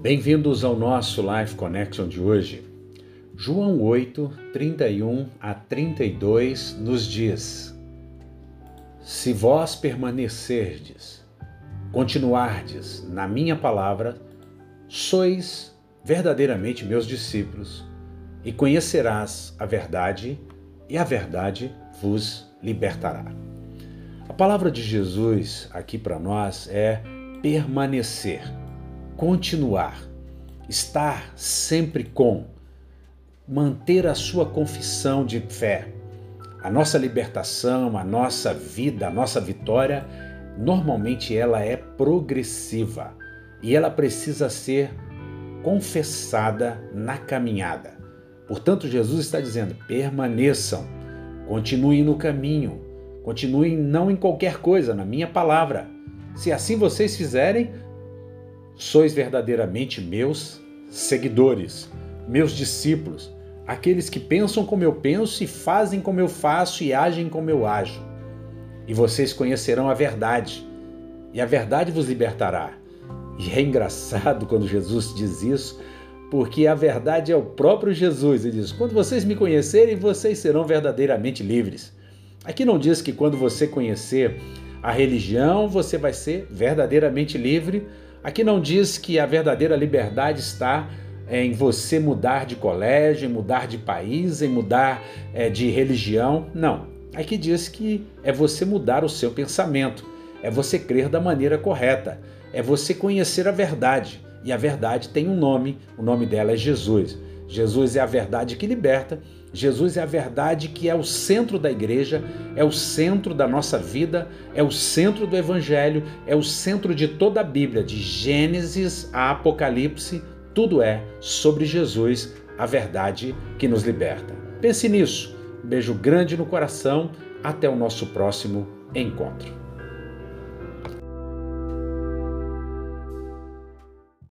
Bem-vindos ao nosso Life Connection de hoje. João 8, 31 a 32 nos diz: Se vós permanecerdes, continuardes na minha palavra, sois verdadeiramente meus discípulos, e conhecerás a verdade, e a verdade vos libertará. A palavra de Jesus aqui para nós é permanecer continuar, estar sempre com, manter a sua confissão de fé. A nossa libertação, a nossa vida, a nossa vitória, normalmente ela é progressiva e ela precisa ser confessada na caminhada. Portanto, Jesus está dizendo: permaneçam, continuem no caminho, continuem não em qualquer coisa, na minha palavra. Se assim vocês fizerem, sois verdadeiramente meus seguidores, meus discípulos, aqueles que pensam como eu penso e fazem como eu faço e agem como eu ajo. E vocês conhecerão a verdade, e a verdade vos libertará. E é engraçado quando Jesus diz isso, porque a verdade é o próprio Jesus. Ele diz: Quando vocês me conhecerem, vocês serão verdadeiramente livres. Aqui não diz que quando você conhecer a religião, você vai ser verdadeiramente livre Aqui não diz que a verdadeira liberdade está é, em você mudar de colégio, em mudar de país, em mudar é, de religião. Não. Aqui diz que é você mudar o seu pensamento, é você crer da maneira correta, é você conhecer a verdade. E a verdade tem um nome, o nome dela é Jesus. Jesus é a verdade que liberta, Jesus é a verdade que é o centro da igreja, é o centro da nossa vida, é o centro do evangelho, é o centro de toda a Bíblia, de Gênesis a Apocalipse, tudo é sobre Jesus, a verdade que nos liberta. Pense nisso. Um beijo grande no coração. Até o nosso próximo encontro.